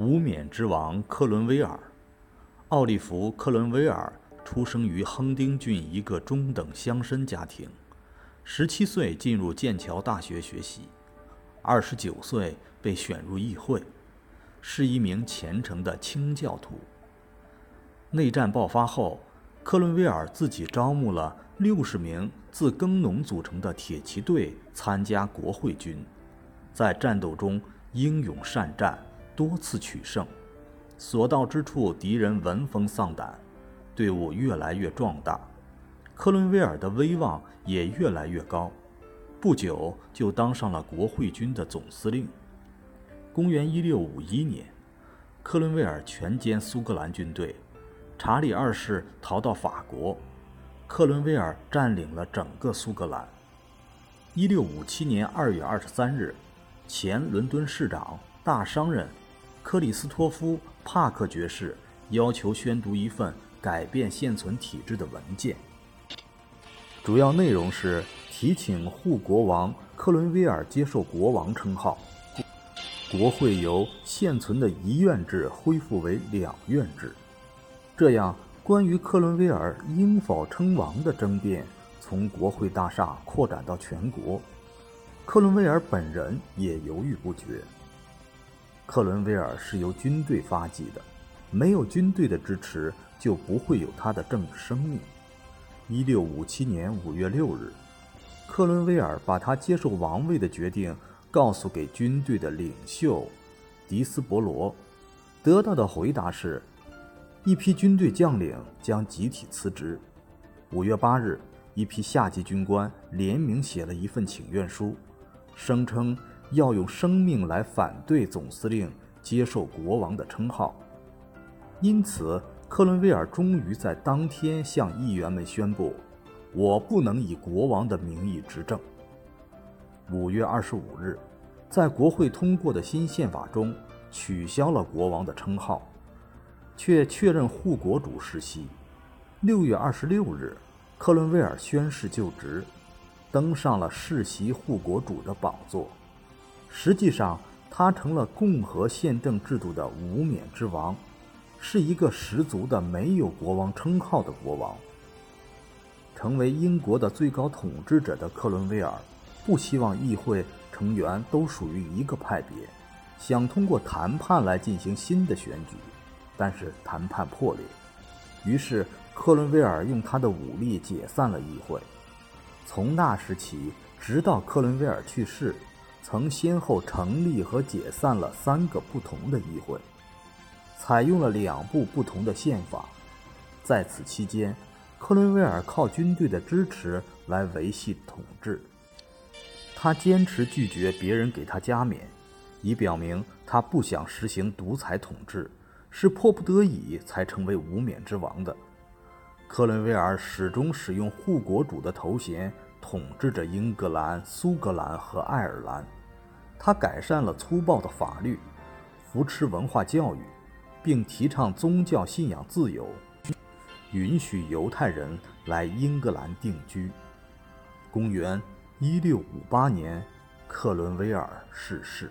无冕之王克伦威尔，奥利弗·克伦威尔出生于亨丁郡一个中等乡绅家庭，十七岁进入剑桥大学学习，二十九岁被选入议会，是一名虔诚的清教徒。内战爆发后，克伦威尔自己招募了六十名自耕农组成的铁骑队参加国会军，在战斗中英勇善战。多次取胜，所到之处敌人闻风丧胆，队伍越来越壮大，克伦威尔的威望也越来越高，不久就当上了国会军的总司令。公元一六五一年，克伦威尔全歼苏格兰军队，查理二世逃到法国，克伦威尔占领了整个苏格兰。一六五七年二月二十三日，前伦敦市长、大商人。克里斯托夫·帕克爵士要求宣读一份改变现存体制的文件，主要内容是提请护国王克伦威尔接受国王称号，国会由现存的一院制恢复为两院制。这样，关于克伦威尔应否称王的争辩从国会大厦扩展到全国，克伦威尔本人也犹豫不决。克伦威尔是由军队发迹的，没有军队的支持，就不会有他的政治生命。一六五七年五月六日，克伦威尔把他接受王位的决定告诉给军队的领袖迪斯伯罗，得到的回答是，一批军队将领将集体辞职。五月八日，一批下级军官联名写了一份请愿书，声称。要用生命来反对总司令接受国王的称号，因此克伦威尔终于在当天向议员们宣布：“我不能以国王的名义执政。”五月二十五日，在国会通过的新宪法中取消了国王的称号，却确认护国主世袭。六月二十六日，克伦威尔宣誓就职，登上了世袭护国主的宝座。实际上，他成了共和宪政制度的无冕之王，是一个十足的没有国王称号的国王。成为英国的最高统治者的克伦威尔，不希望议会成员都属于一个派别，想通过谈判来进行新的选举，但是谈判破裂，于是克伦威尔用他的武力解散了议会。从那时起，直到克伦威尔去世。曾先后成立和解散了三个不同的议会，采用了两部不同的宪法。在此期间，克伦威尔靠军队的支持来维系统治。他坚持拒绝别人给他加冕，以表明他不想实行独裁统治，是迫不得已才成为无冕之王的。克伦威尔始终使用护国主的头衔。统治着英格兰、苏格兰和爱尔兰，他改善了粗暴的法律，扶持文化教育，并提倡宗教信仰自由，允许犹太人来英格兰定居。公元一六五八年，克伦威尔逝世。